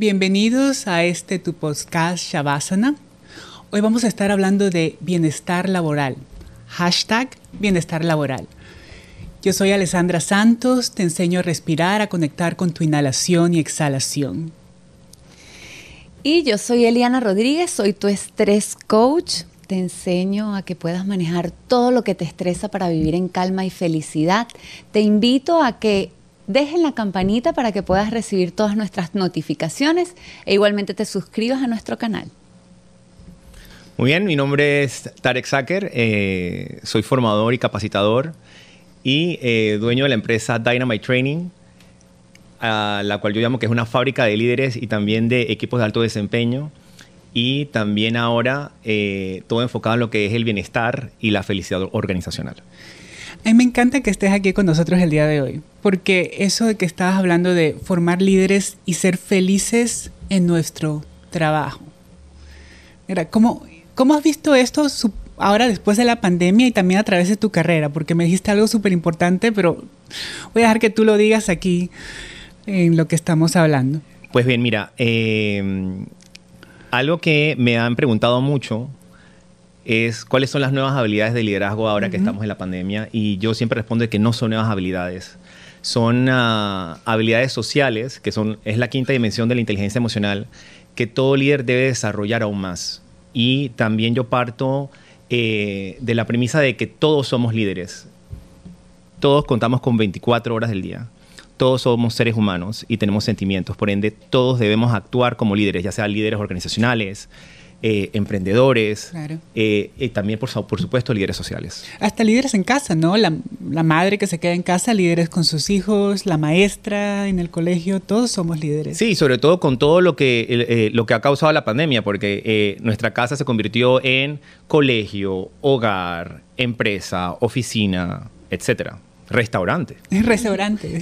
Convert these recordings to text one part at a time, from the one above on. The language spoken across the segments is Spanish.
Bienvenidos a este tu podcast Shavasana. Hoy vamos a estar hablando de bienestar laboral. Hashtag bienestar laboral. Yo soy Alessandra Santos, te enseño a respirar, a conectar con tu inhalación y exhalación. Y yo soy Eliana Rodríguez, soy tu estrés coach. Te enseño a que puedas manejar todo lo que te estresa para vivir en calma y felicidad. Te invito a que dejen la campanita para que puedas recibir todas nuestras notificaciones e igualmente te suscribas a nuestro canal. Muy bien, mi nombre es Tarek Sacker, eh, soy formador y capacitador y eh, dueño de la empresa Dynamite Training, a la cual yo llamo que es una fábrica de líderes y también de equipos de alto desempeño y también ahora eh, todo enfocado en lo que es el bienestar y la felicidad organizacional. A mí me encanta que estés aquí con nosotros el día de hoy, porque eso de que estabas hablando de formar líderes y ser felices en nuestro trabajo. Mira, ¿cómo, cómo has visto esto ahora después de la pandemia y también a través de tu carrera? Porque me dijiste algo súper importante, pero voy a dejar que tú lo digas aquí en lo que estamos hablando. Pues bien, mira, eh, algo que me han preguntado mucho es cuáles son las nuevas habilidades de liderazgo ahora que estamos en la pandemia y yo siempre respondo que no son nuevas habilidades. Son ah, habilidades sociales, que son, es la quinta dimensión de la inteligencia emocional, que todo líder debe desarrollar aún más. Y también yo parto eh, de la premisa de que todos somos líderes. Todos contamos con 24 horas del día. Todos somos seres humanos y tenemos sentimientos. Por ende, todos debemos actuar como líderes, ya sean líderes organizacionales, eh, emprendedores, eh, y también, por, por, supuesto, líderes sociales. Hasta líderes en casa, ¿no? La, madre que se queda en casa, líderes con sus hijos, la maestra en el colegio, todos somos líderes. Sí, sobre todo con todo lo que, eh, lo que ha causado la pandemia, porque nuestra casa se convirtió en colegio, hogar, empresa, oficina, etcétera. Restaurante. Restaurante.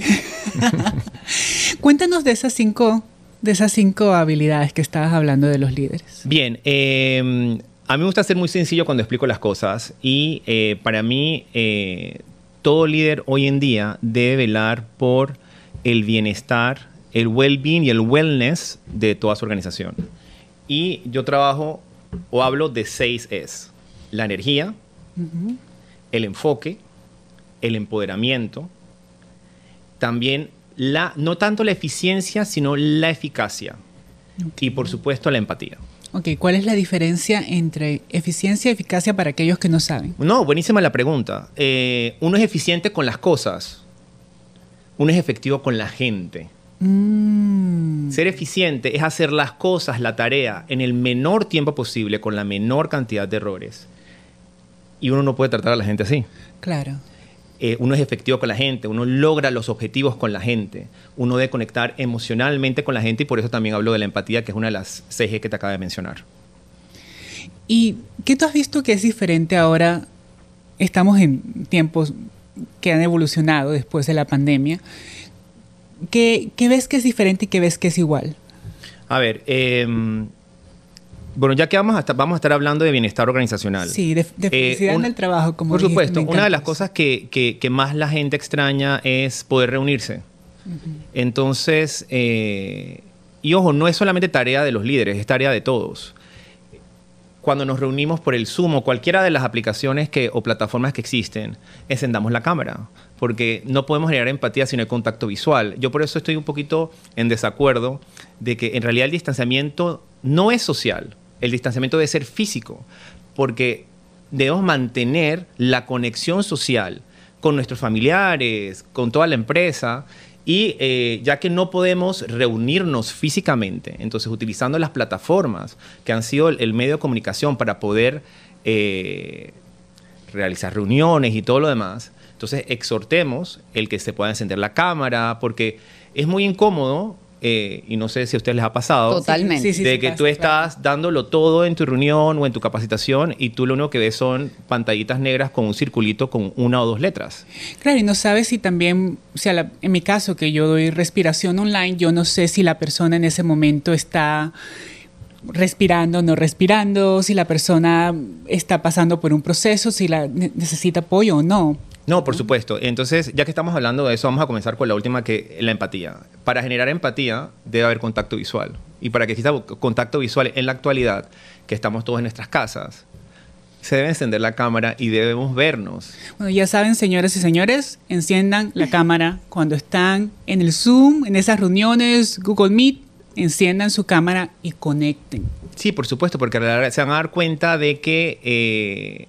Cuéntanos de esas cinco de esas cinco habilidades que estabas hablando de los líderes? Bien, em, a mí me gusta ser muy sencillo cuando explico las cosas y eh, para mí eh, todo líder hoy en día debe velar por el bienestar, el well-being y el wellness de toda su organización. Y yo trabajo o hablo de seis es. La energía, el enfoque, el empoderamiento, también no tanto la eficiencia, sino la eficacia. Y por supuesto la empatía. Ok, ¿cuál es la diferencia entre eficiencia y eficacia para aquellos que no saben? No, buenísima la pregunta. Eh, uno es eficiente con las cosas, uno es efectivo con la gente. Mm. Ser eficiente es hacer las cosas, la tarea, en el menor tiempo posible, con la menor cantidad de errores. Y uno no puede tratar a la gente así. Claro. Eh, uno es efectivo con la gente, uno logra los objetivos con la gente, uno debe conectar emocionalmente con la gente y por eso también hablo de la empatía, que es una de las CG que te acabo de mencionar. ¿Y qué tú has visto que es diferente ahora? Estamos en tiempos que han evolucionado después de la pandemia. ¿Qué, ves que es diferente y qué ves que es igual? A ver, eh, bueno, ya que vamos a, estar, vamos a estar hablando de bienestar organizacional. Sí, de, eh, felicidad en el trabajo, como Por supuesto, una de las cosas que, que, más la gente extraña es poder reunirse. Entonces, eh, y ojo, no es solamente tarea de los líderes, es tarea de todos. Cuando nos reunimos por el Zoom o cualquiera de las aplicaciones que, o plataformas que existen, encendamos la cámara, porque no podemos generar empatía si no hay contacto visual. Yo por eso estoy un poquito en desacuerdo de que en realidad el distanciamiento no es social el distanciamiento debe ser físico, porque debemos mantener la conexión social con nuestros familiares, con toda la empresa, y eh, ya que no podemos reunirnos físicamente, entonces utilizando las plataformas que han sido el, medio de comunicación para poder eh, realizar reuniones y todo lo demás, entonces exhortemos el que se pueda encender la cámara, porque es muy incómodo eh, y no sé si a ustedes les ha pasado, Totalmente. de que tú estás dándolo todo en tu reunión o en tu capacitación y tú lo único que ves son pantallitas negras con un circulito con una o dos letras. Claro, y no sabes si también, o sea, en mi caso que yo doy respiración online, yo no sé si la persona en ese momento está respirando, no respirando, si la persona está pasando por un proceso, si la necesita apoyo o no. No, por supuesto. Entonces, ya que estamos hablando de eso, vamos a comenzar con la última, que la empatía. Para generar empatía debe haber contacto visual. y para que exista contacto visual en la actualidad, que estamos todos en nuestras casas, se debe encender la cámara y debemos vernos. Bueno, ya saben, señoras y señores, enciendan la cámara cuando están en el Zoom, en esas reuniones, Google Meet, enciendan su cámara y conecten. Sí, por supuesto, porque se van a dar cuenta de que eh,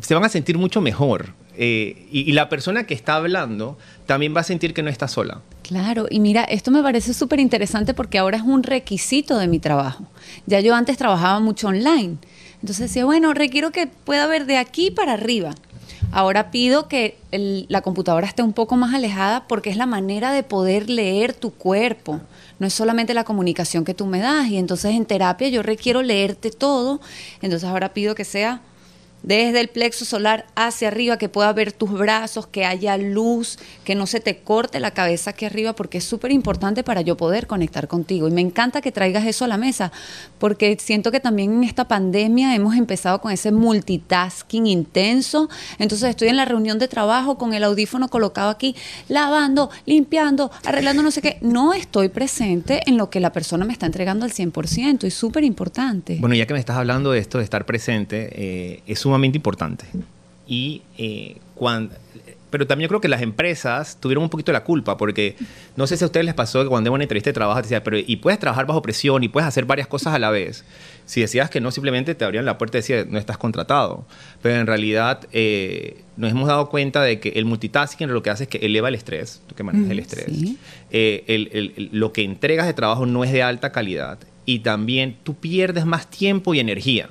se van a sentir mucho mejor. Eh, y, la persona que está hablando también va a sentir que no está sola. Claro, y mira, esto me parece súper interesante porque ahora es un requisito de mi trabajo. Ya yo antes trabajaba mucho online. Entonces decía, bueno, requiero que pueda ver de aquí para arriba. Ahora pido que la computadora esté un poco más alejada porque es la manera de poder leer tu cuerpo. No es solamente la comunicación que tú me das. Y entonces en terapia yo requiero leerte todo. Entonces ahora pido que sea desde el plexo solar hacia arriba, que pueda ver tus brazos, que haya luz, que no se te corte la cabeza aquí arriba, porque es súper importante para yo poder conectar contigo. Y me encanta que traigas eso a la mesa, porque siento que también en esta pandemia hemos empezado con ese multitasking intenso. Entonces estoy en la reunión de trabajo con el audífono colocado aquí, lavando, limpiando, arreglando no sé qué. No estoy presente en lo que la persona me está entregando al 100% y súper importante. Bueno, ya que me estás hablando de esto, de estar presente, eh, es un importante. Y eh, cuando, pero también yo creo que las empresas tuvieron un poquito la culpa, porque no sé si a ustedes les pasó que cuando en una entrevista de trabajo te decían, pero y puedes trabajar bajo presión y puedes hacer varias cosas a la vez. Si decías que no, simplemente te abrían la puerta y decían, no estás contratado. Pero en realidad eh, nos hemos dado cuenta de que el multitasking lo que hace es que eleva el estrés, tú que manejas el estrés. Eh, lo que entregas de trabajo no es de alta calidad y también tú pierdes más tiempo y energía.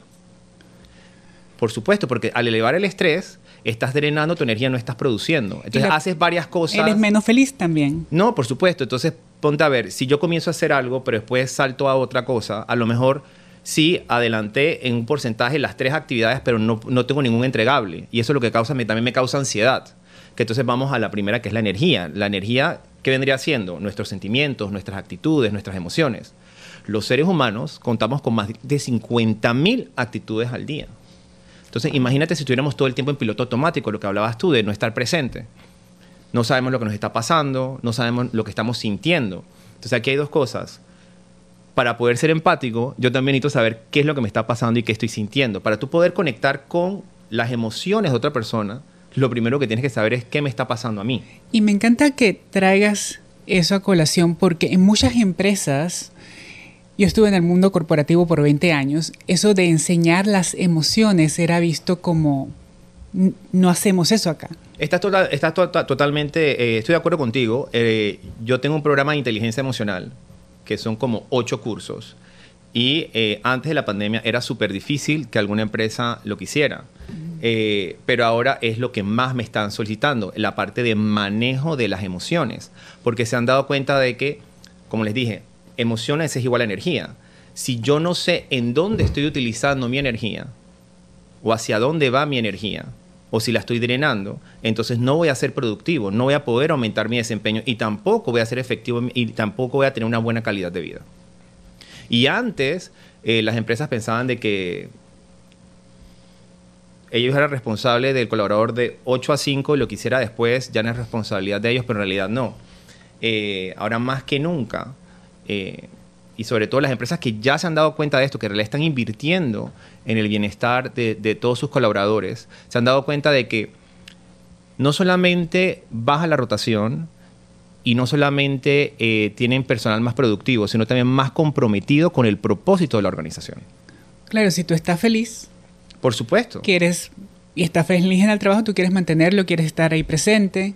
Por supuesto, porque al elevar el estrés, estás drenando tu energía, no estás produciendo. Entonces haces varias cosas. Eres menos feliz también. No, por supuesto. Entonces ponte a ver, si yo comienzo a hacer algo, pero después salto a otra cosa, a lo mejor sí adelanté en un porcentaje las tres actividades, pero no, no tengo ningún entregable. Y eso es lo que causa, también me causa ansiedad. Que entonces vamos a la primera, que es la energía. La energía, ¿qué vendría siendo? Nuestros sentimientos, nuestras actitudes, nuestras emociones. Los seres humanos contamos con más de 50.000 actitudes al día. Entonces, imagínate si estuviéramos todo el tiempo en piloto automático, lo que hablabas tú, de no estar presente. No sabemos lo que nos está pasando, no sabemos lo que estamos sintiendo. Entonces, aquí hay dos cosas. Para poder ser empático, yo también necesito saber qué es lo que me está pasando y qué estoy sintiendo. Para tú poder conectar con las emociones de otra persona, lo primero que tienes que saber es qué me está pasando a mí. Y me encanta que traigas eso a colación porque en muchas empresas yo estuve en el mundo corporativo por 20 años. Eso de enseñar las emociones era visto como no hacemos eso acá. Estás, total, totalmente, eh, estoy de acuerdo contigo. Eh, yo tengo un programa de inteligencia emocional que son como ocho cursos. Y eh, antes de la pandemia era súper difícil que alguna empresa lo quisiera. pero ahora es lo que más me están solicitando, la parte de manejo de las emociones. Porque se han dado cuenta de que, como les dije, emociones es igual a energía. Si yo no sé en dónde estoy utilizando mi energía, o hacia dónde va mi energía, o si la estoy drenando, entonces no voy a ser productivo, no voy a poder aumentar mi desempeño y tampoco voy a ser efectivo y tampoco voy a tener una buena calidad de vida. Y antes eh, las empresas pensaban de que ellos eran responsables del colaborador de 8 a 5 y lo que hiciera después ya no es responsabilidad de ellos, pero en realidad no. Eh, ahora más que nunca, eh, y sobre todo las empresas que ya se han dado cuenta de esto, que le están invirtiendo en el bienestar de, todos sus colaboradores, se han dado cuenta de que no solamente baja la rotación y no solamente eh, tienen personal más productivo, sino también más comprometido con el propósito de la organización. Claro, si tú estás feliz. Por supuesto. Quieres y estás feliz en el trabajo, tú quieres mantenerlo, quieres estar ahí presente.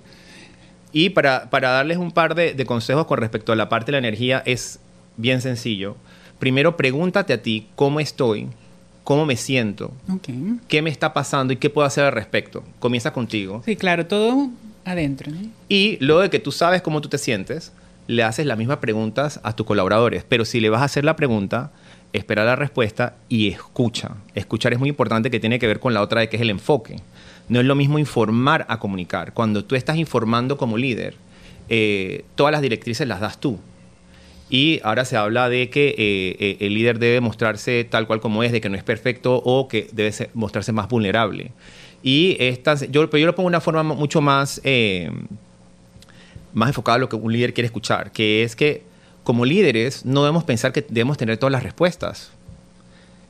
Y para, darles un par de, consejos con respecto a la parte de la energía, es bien sencillo. Primero, pregúntate a ti cómo estoy, cómo me siento, qué me está pasando y qué puedo hacer al respecto. Comienza contigo. Sí, claro, todo adentro. Y luego de que tú sabes cómo tú te sientes, le haces las mismas preguntas a tus colaboradores. Pero si le vas a hacer la pregunta, espera la respuesta y escucha. Escuchar es muy importante que tiene que ver con la otra de que es el enfoque. No es lo mismo informar a comunicar. Cuando tú estás informando como líder, eh, todas las directrices las das tú. Y ahora se habla de que eh, eh, el líder debe mostrarse tal cual como es, de que no es perfecto o que debe mostrarse más vulnerable. Y estas, yo, yo lo pongo de una forma mucho más, más enfocada a lo que un líder quiere escuchar, que es que como líderes no debemos pensar que debemos tener todas las respuestas.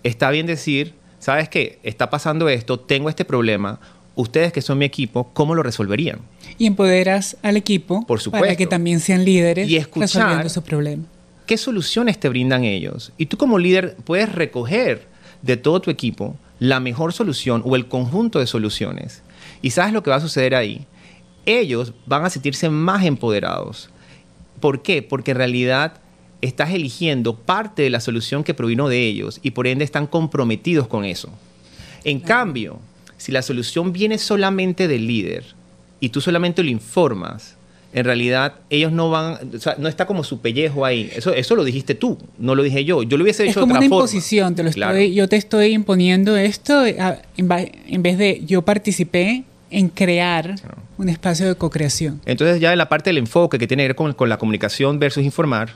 Está bien decir, ¿sabes qué? Está pasando esto, tengo este problema, ustedes que son mi equipo, ¿cómo lo resolverían? Y empoderas al equipo Por supuesto. para que también sean líderes Y escuchar- resolviendo su problema. ¿Qué soluciones te brindan ellos? Y tú como líder puedes recoger de todo tu equipo la mejor solución o el conjunto de soluciones. ¿Y sabes lo que va a suceder ahí? Ellos van a sentirse más empoderados. ¿Por qué? Porque en realidad estás eligiendo parte de la solución que provino de ellos y por ende están comprometidos con eso. En cambio, si la solución viene solamente del líder y tú solamente lo informas, en realidad ellos no van, o sea, no está como su pellejo ahí. Eso, eso lo dijiste tú, no lo dije yo. Yo lo hubiese Es hecho como de una otra forma. imposición, te lo estoy- Claro. yo te estoy imponiendo esto a- en, vez de yo participé en crear un espacio de co-creación. Entonces ya en la parte del enfoque que tiene que ver con, con la comunicación versus informar,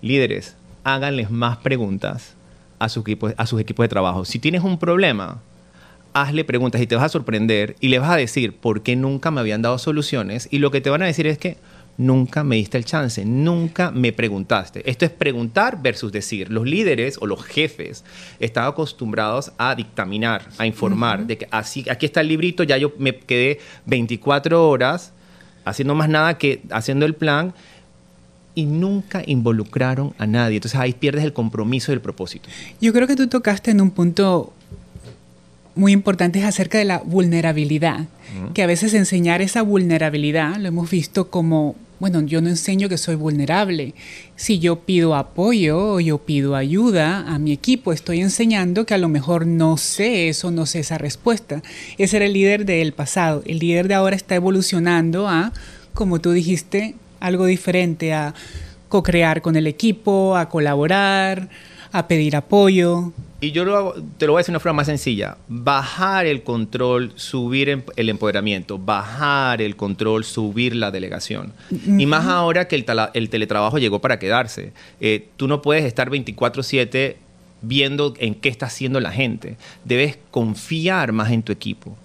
líderes, háganles más preguntas a, sus equipos, a sus equipos de trabajo. Si tienes un problema, hazle preguntas y te vas a sorprender y le vas a decir por qué nunca me habían dado soluciones y lo que te van a decir es que nunca me diste el chance, nunca me preguntaste. Esto es preguntar versus decir. Los líderes o los jefes están acostumbrados a dictaminar, a informar, de que así, aquí está el librito, ya yo me quedé 24 horas haciendo más nada que haciendo el plan y nunca involucraron a nadie. Entonces ahí pierdes el compromiso del propósito. Yo creo que tú tocaste en un punto muy importante es acerca de la vulnerabilidad, que a veces enseñar esa vulnerabilidad lo hemos visto como, bueno, yo no enseño que soy vulnerable. Si yo pido apoyo o yo pido ayuda a mi equipo, estoy enseñando que a lo mejor no sé eso, no sé esa respuesta. Ese era el líder del pasado. El líder de ahora está evolucionando a, como tú dijiste, algo diferente, a co-crear con el equipo, a colaborar, a pedir apoyo. Y yo lo hago- te lo voy a decir de una forma más sencilla. Bajar el control, subir el empoderamiento, bajar el control, subir la delegación. Y más ahora que el teletrabajo llegó para quedarse. Eh, tú no puedes estar 24/7 viendo en qué está haciendo la gente. Debes confiar más en tu equipo.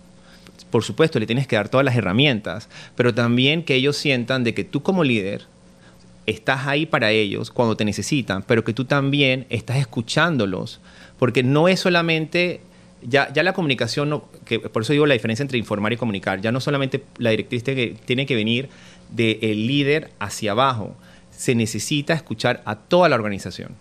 Por supuesto, le tienes que dar todas las herramientas, pero también que ellos sientan de que tú como líder estás ahí para ellos cuando te necesitan, pero que tú también estás escuchándolos, porque no es solamente, ya, la comunicación, no- que por eso digo la diferencia entre informar y comunicar, ya no solamente la directriz que, tiene que venir del líder hacia abajo, se necesita escuchar a toda la organización.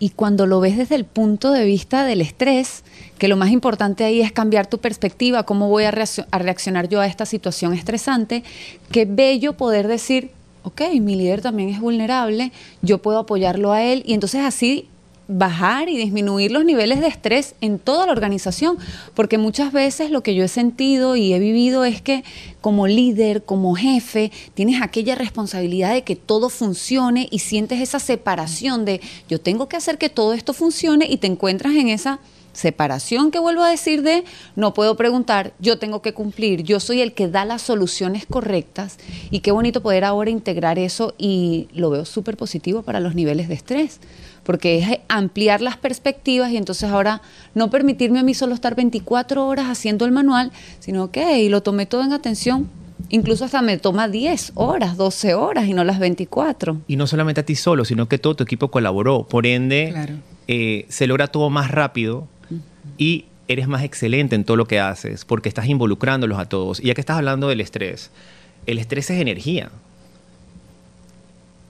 Y cuando lo ves desde el punto de vista del estrés, que lo más importante ahí es cambiar tu perspectiva, cómo voy a reaccionar yo a esta situación estresante, qué bello poder decir, ok, mi líder también es vulnerable, yo puedo apoyarlo a él y entonces así bajar y disminuir los niveles de estrés en toda la organización, porque muchas veces lo que yo he sentido y he vivido es que como líder, como jefe, tienes aquella responsabilidad de que todo funcione y sientes esa separación de yo tengo que hacer que todo esto funcione y te encuentras en esa separación que vuelvo a decir de no puedo preguntar, yo tengo que cumplir, yo soy el que da las soluciones correctas y qué bonito poder ahora integrar eso y lo veo súper positivo para los niveles de estrés, porque es ampliar las perspectivas y entonces ahora no permitirme a mí solo estar 24 horas haciendo el manual, sino que lo tomé todo en atención. Incluso hasta me toma 10 horas, 12 horas y no las 24. Y no solamente a ti solo, sino que todo tu equipo colaboró. Por ende, Claro. eh, se logra todo más rápido y eres más excelente en todo lo que haces porque estás involucrándolos a todos. Y ya que estás hablando del estrés, el estrés es energía.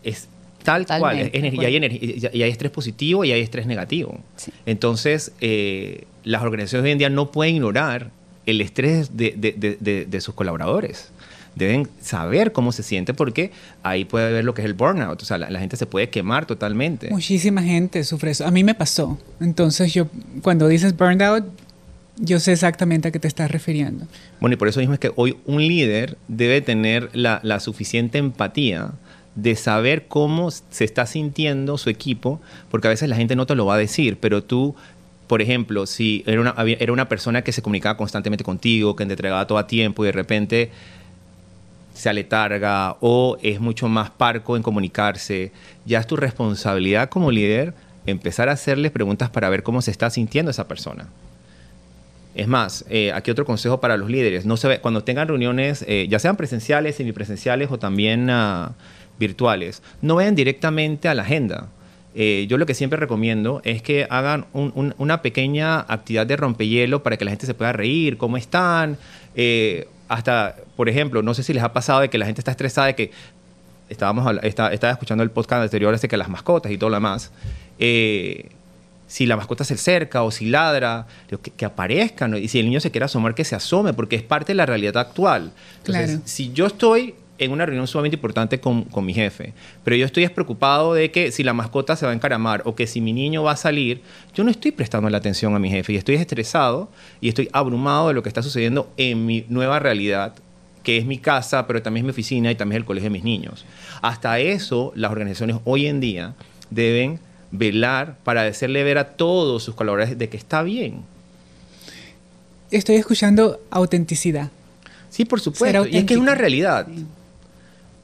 Es tal cual. Es energía. y, hay energía y hay estrés positivo y hay estrés negativo. Sí. Entonces, eh, las organizaciones hoy en día no pueden ignorar el estrés de, de- de- de- de sus colaboradores. Deben saber cómo se siente porque ahí puede haber lo que es el burnout. O sea, la, la gente se puede quemar totalmente. Muchísima gente sufre eso. A mí me pasó. Entonces yo, cuando dices burnout, yo sé exactamente a qué te estás refiriendo. Bueno, y por eso mismo es que hoy un líder debe tener la, la suficiente empatía de saber cómo se está sintiendo su equipo, porque a veces la gente no te lo va a decir, pero tú, por ejemplo, si era una, era una persona que se comunicaba constantemente contigo, que te entregaba todo a tiempo y de repente se aletarga o es mucho más parco en comunicarse, ya es tu responsabilidad como líder empezar a hacerles preguntas para ver cómo se está sintiendo esa persona. Es más, eh, aquí otro consejo para los líderes. No se ve, cuando tengan reuniones, eh, ya sean presenciales, semipresenciales o también ah, virtuales, no vayan directamente a la agenda. Eh, yo lo que siempre recomiendo es que hagan una pequeña actividad de rompehielo para que la gente se pueda reír, cómo están. Eh, hasta, por ejemplo, no sé si les ha pasado de que la gente está estresada de que estábamos estaba, escuchando el podcast anterior de que las mascotas y todo lo demás. Eh, si la mascota se acerca o si ladra, que, aparezcan. Y si el niño se quiere asomar, que se asome, porque es parte de la realidad actual. Entonces, si yo estoy en una reunión sumamente importante con, con, mi jefe, pero yo estoy preocupado de que si la mascota se va a encaramar o que si mi niño va a salir, yo no estoy prestando la atención a mi jefe y estoy estresado y estoy abrumado de lo que está sucediendo en mi nueva realidad que es mi casa, pero también es mi oficina y también es el colegio de mis niños. Hasta eso, las organizaciones hoy en día deben velar para hacerle ver a todos sus colaboradores de que está bien. Estoy escuchando autenticidad. Sí, por supuesto. Y es que es una realidad.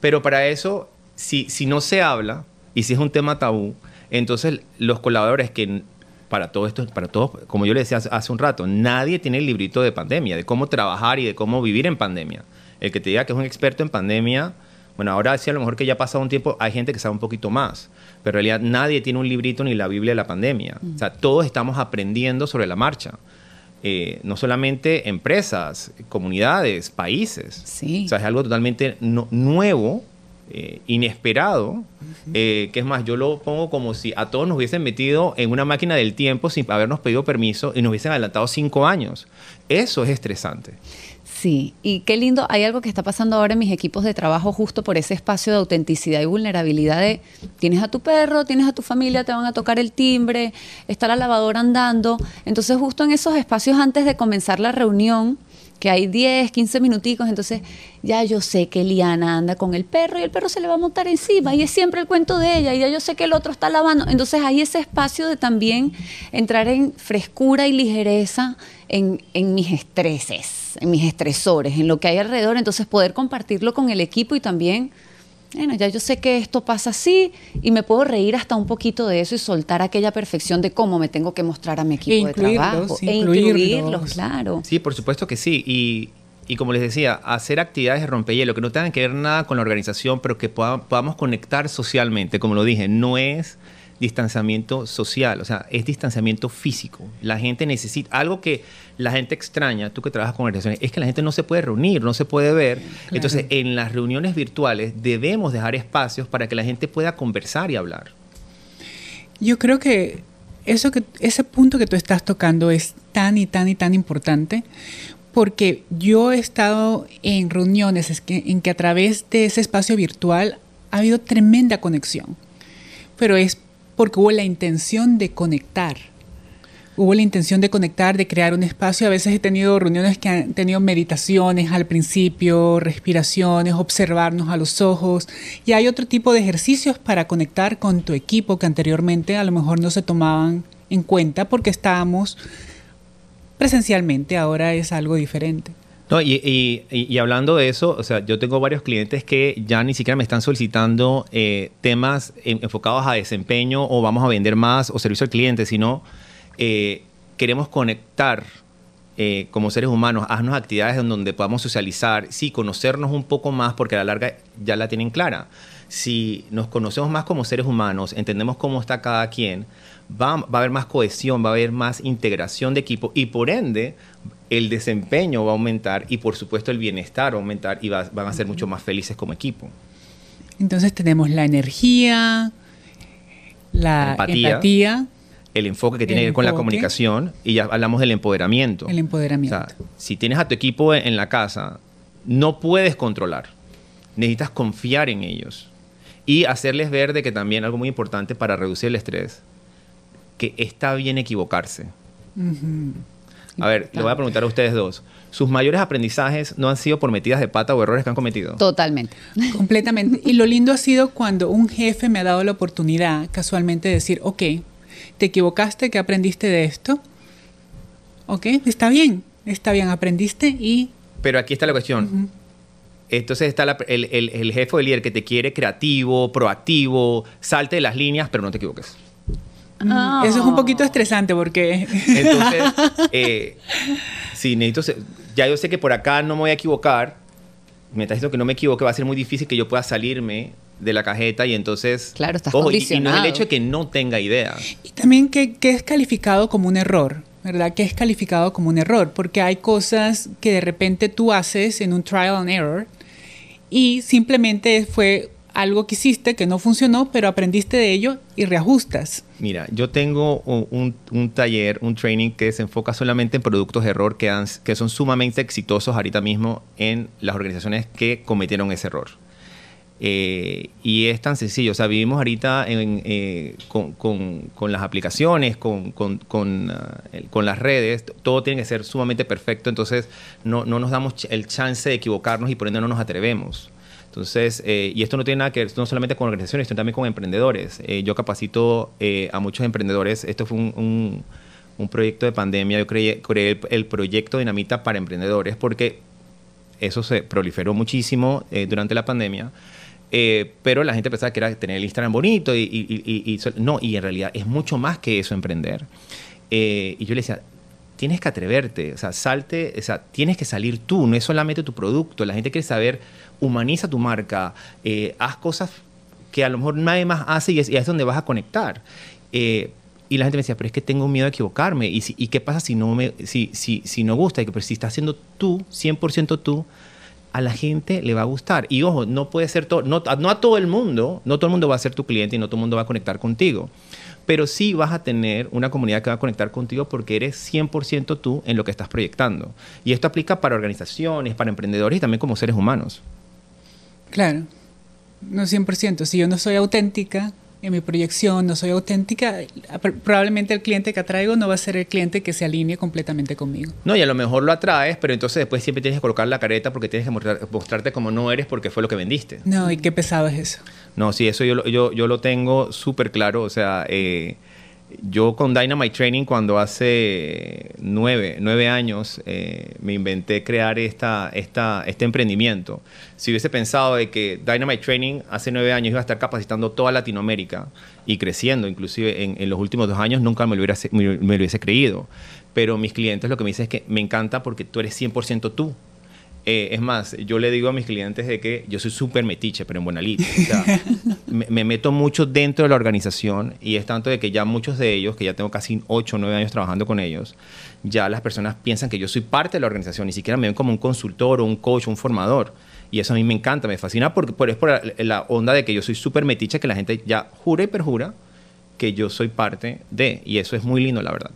Pero para eso, si, si no se habla y si es un tema tabú, entonces los colaboradores que para todo esto, para todos, como yo le decía hace un rato, nadie tiene el librito de pandemia, de cómo trabajar y de cómo vivir en pandemia. El que te diga que es un experto en pandemia, bueno, ahora sí a lo mejor que ya ha pasado un tiempo, hay gente que sabe un poquito más, pero en realidad nadie tiene un librito ni la Biblia de la pandemia. O sea, todos estamos aprendiendo sobre la marcha. Eh, no solamente empresas, comunidades, países. Sí. O sea, es algo totalmente nuevo, eh, inesperado, eh, que es más, yo lo pongo como si a todos nos hubiesen metido en una máquina del tiempo sin habernos pedido permiso y nos hubiesen adelantado cinco años. Eso es estresante. Sí, y qué lindo, hay algo que está pasando ahora en mis equipos de trabajo justo por ese espacio de autenticidad y vulnerabilidad de tienes a tu perro, tienes a tu familia, te van a tocar el timbre, está la lavadora andando. Entonces justo en esos espacios antes de comenzar la reunión, que hay 10, 15 minuticos, entonces ya yo sé que Liana anda con el perro y el perro se le va a montar encima y es siempre el cuento de ella y ya yo sé que el otro está lavando. Entonces hay ese espacio de también entrar en frescura y ligereza en, en mis estreses, en mis estresores, en lo que hay alrededor, entonces poder compartirlo con el equipo y también bueno, ya yo sé que esto pasa así y me puedo reír hasta un poquito de eso y soltar aquella perfección de cómo me tengo que mostrar a mi equipo de trabajo. E incluirlos, claro. Sí, por supuesto que sí. Y, y como les decía, hacer actividades de rompehielo que no tengan que ver nada con la organización, pero que podamos conectar socialmente, como lo dije, no es distanciamiento social, o sea, es distanciamiento físico. La gente necesita algo que la gente extraña, tú que trabajas con organizaciones, es que la gente no se puede reunir, no se puede ver. Entonces, en las reuniones virtuales debemos dejar espacios para que la gente pueda conversar y hablar. Yo creo que eso que ese punto que tú estás tocando es tan y tan y tan importante porque yo he estado en reuniones en que a través de ese espacio virtual ha habido tremenda conexión, pero es porque hubo la intención de conectar. Hubo la intención de conectar, de crear un espacio. A veces he tenido reuniones que han tenido meditaciones al principio, respiraciones, observarnos a los ojos. Y hay otro tipo de ejercicios para conectar con tu equipo que anteriormente a lo mejor no se tomaban en cuenta porque estábamos presencialmente. Ahora es algo diferente. No, y, hablando de eso, o sea, yo tengo varios clientes que ya ni siquiera me están solicitando eh, temas enfocados a desempeño o vamos a vender más o servicio al cliente, sino eh, queremos conectar eh, como seres humanos, haznos actividades en donde podamos socializar, sí, conocernos un poco más porque a la larga ya la tienen clara. Si nos conocemos más como seres humanos, entendemos cómo está cada quien, va, va a haber más cohesión, va a haber más integración de equipo y por ende el desempeño va a aumentar y por supuesto el bienestar va a aumentar y van a ser mucho más felices como equipo. Entonces tenemos la energía, la empatía, el enfoque que tiene que ver con la comunicación y ya hablamos del empoderamiento. El empoderamiento. si tienes a tu equipo en la casa, no puedes controlar. Necesitas confiar en ellos y hacerles ver de que también algo muy importante para reducir el estrés, que está bien equivocarse. A ver, le voy a preguntar a ustedes dos. ¿Sus mayores aprendizajes no han sido por metidas de pata o errores que han cometido? Totalmente. Completamente. Y lo lindo ha sido cuando un jefe me ha dado la oportunidad casualmente de decir, ok, te equivocaste, ¿qué aprendiste de esto? Ok, está bien, está bien, aprendiste y... Pero aquí está la cuestión. Entonces está el, el jefe o el líder que te quiere creativo, proactivo, salte de las líneas, pero no te equivoques. Ah. Eso es un poquito estresante porque... Entonces, eh, sí, necesito... Ya yo sé que por acá no me voy a equivocar, me estás diciendo que no me equivoque, va a ser muy difícil que yo pueda salirme de la cajeta y entonces... Claro, estás ojo, y- y, no es el hecho de que no tenga idea. Y también que, que es calificado como un error, ¿verdad? Que es calificado como un error, porque hay cosas que de repente tú haces en un trial and error y simplemente fue algo que hiciste que no funcionó, pero aprendiste de ello y reajustas. Mira, yo tengo un, un- taller, un training que se enfoca solamente en productos de error que, han- que son sumamente exitosos ahorita mismo en las organizaciones que cometieron ese error. Eh, y es tan sencillo, o sea, vivimos ahorita en, eh, con, con- con las aplicaciones, con, con- con, ah, las redes, todo tiene que ser sumamente perfecto, entonces no, no nos damos el chance de equivocarnos y por ende no nos atrevemos. Entonces, eh, y esto no tiene nada que ver no solamente con organizaciones, sino también con emprendedores. Eh, yo capacito eh, a muchos emprendedores, esto fue un, un- proyecto de pandemia, yo creé, creé el, proyecto Dinamita para emprendedores porque eso se proliferó muchísimo eh, durante la pandemia. Pero la gente pensaba que era tener el Instagram bonito y, y- y- y- no, y en realidad es mucho más que eso emprender. Y yo le decía, tienes que atreverte, o sea, salte, o sea, tienes que salir tú, no es solamente tu producto, la gente quiere saber, humaniza tu marca, eh, haz cosas que a lo mejor nadie más hace y es, y donde vas a conectar. Eh, y la gente me decía, pero es que tengo miedo de equivocarme. ¿Y, si- qué pasa si no, me, si, si, si no gusta? Y que, pero si estás haciendo tú, 100% tú, a la gente le va a gustar. Y ojo, no puede ser todo, no, a- no a todo el mundo, no todo el mundo va a ser tu cliente y no todo el mundo va a conectar contigo. Pero sí vas a tener una comunidad que va a conectar contigo porque eres 100% tú en lo que estás proyectando. Y esto aplica para organizaciones, para emprendedores y también como seres humanos. Claro, no 100%. Si yo no soy auténtica en mi proyección, no soy auténtica, pr- probablemente el cliente que atraigo no va a ser el cliente que se alinee completamente conmigo. No, y a lo mejor lo atraes, pero entonces después siempre tienes que colocar la careta porque tienes que mostrar- mostrarte como no eres porque fue lo que vendiste. No, y qué pesado es eso. No, sí, eso yo, lo- yo, yo lo tengo súper claro. O sea, eh, yo con Dynamite Training, cuando hace nueve, nueve años eh, me inventé crear esta, esta, este emprendimiento, si hubiese pensado de que Dynamite Training hace nueve años iba a estar capacitando toda Latinoamérica y creciendo, inclusive en, los últimos dos años, nunca me lo, hubiera, me lo hubiese creído. Pero mis clientes lo que me dicen es que me encanta porque tú eres 100% tú. Eh, es más, yo le digo a mis clientes de que yo soy súper metiche, pero en buena lid. O sea, me, me meto mucho dentro de la organización y es tanto de que ya muchos de ellos, que ya tengo casi 8 o 9 años trabajando con ellos, ya las personas piensan que yo soy parte de la organización, ni siquiera me ven como un consultor o un coach o un formador. Y eso a mí me encanta, me fascina, porque, por, es por la, la onda de que yo soy súper metiche, que la gente ya jura y perjura que yo soy parte de. Y eso es muy lindo, la verdad.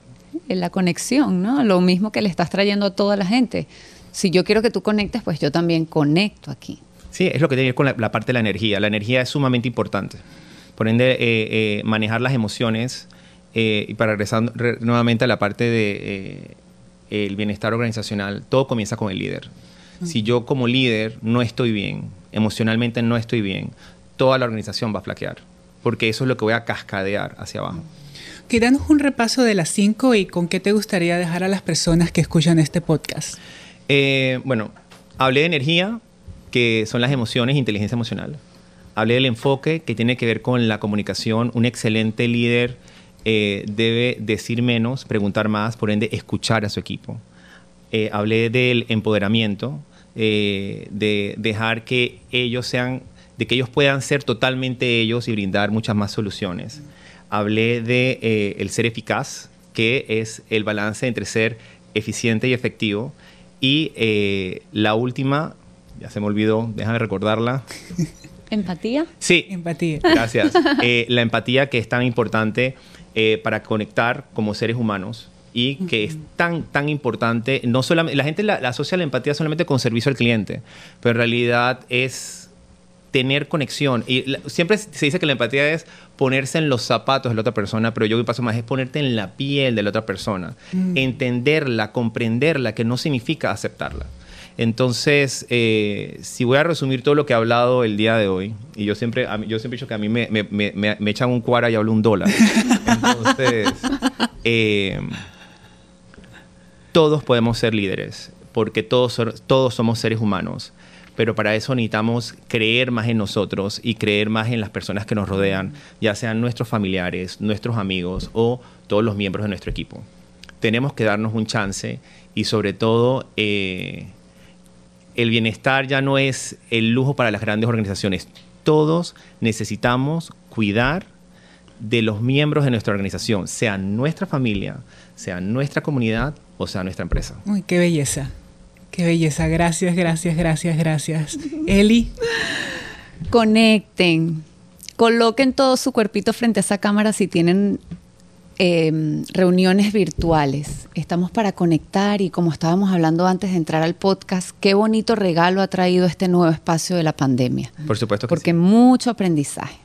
La conexión, ¿no? Lo mismo que le estás trayendo a toda la gente. Si yo quiero que tú conectes, pues yo también conecto aquí. Sí, es lo que tiene que ver con la, la parte de la energía. La energía es sumamente importante. Por ende, eh, eh, manejar las emociones eh, y para regresar re- nuevamente a la parte de eh, el bienestar organizacional, todo comienza con el líder. Si yo como líder no estoy bien, emocionalmente no estoy bien, toda la organización va a flaquear, porque eso es lo que voy a cascadear hacia abajo. Que danos un repaso de las cinco y con qué te gustaría dejar a las personas que escuchan este podcast. Eh, bueno, hablé de energía, que son las emociones, inteligencia emocional. Hablé del enfoque, que tiene que ver con la comunicación. Un excelente líder eh, debe decir menos, preguntar más, por ende, escuchar a su equipo. Eh, hablé del empoderamiento, de dejar que ellos sean, de que ellos puedan ser totalmente ellos y brindar muchas más soluciones. Hablé de el ser eficaz, que es el balance entre ser eficiente y efectivo. Y eh, la última, ya se me olvidó, déjame recordarla. ¿Empatía? Sí, Empatía. Gracias. Eh, la empatía que es tan importante eh, para conectar como seres humanos y que es tan, tan importante, no solamente, la gente la, la asocia la empatía solamente con servicio al cliente, pero en realidad es tener conexión. Y siempre se dice que la empatía es ponerse en los zapatos de la otra persona, pero yo voy paso más, es ponerte en la piel de la otra persona, entenderla, comprenderla, que no significa aceptarla. Entonces, eh, si voy a resumir todo lo que he hablado el día de hoy, y yo siempre, mí- yo siempre he dicho que a mí me, me- me- me- echan un cuara y hablo un dólar. Entonces, eh, todos podemos ser líderes, porque todos, todos somos seres humanos, pero para eso necesitamos creer más en nosotros y creer más en las personas que nos rodean, ya sean nuestros familiares, nuestros amigos o todos los miembros de nuestro equipo. Tenemos que darnos un chance y sobre todo... eh, el bienestar ya no es el lujo para las grandes organizaciones. Todos necesitamos cuidar de los miembros de nuestra organización, sea nuestra familia, sea nuestra comunidad o sea nuestra empresa. Uy, qué belleza. Qué belleza. Gracias, gracias, gracias, gracias. Eli. Conecten. Coloquen todo su cuerpito frente a esa cámara si tienen em, reuniones virtuales. Estamos para conectar y como estábamos hablando antes de entrar al podcast, qué bonito regalo ha traído este nuevo espacio de la pandemia. Por supuesto que Porque sí. mucho aprendizaje.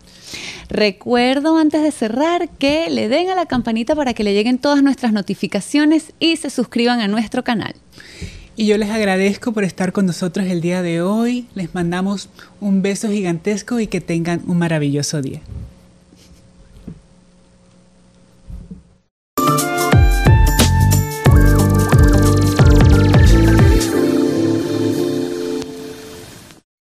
Recuerdo antes de cerrar que le den a la campanita para que le lleguen todas nuestras notificaciones y se suscriban a nuestro canal. Y yo les agradezco por estar con nosotros el día de hoy. Les mandamos un beso gigantesco y que tengan un maravilloso día.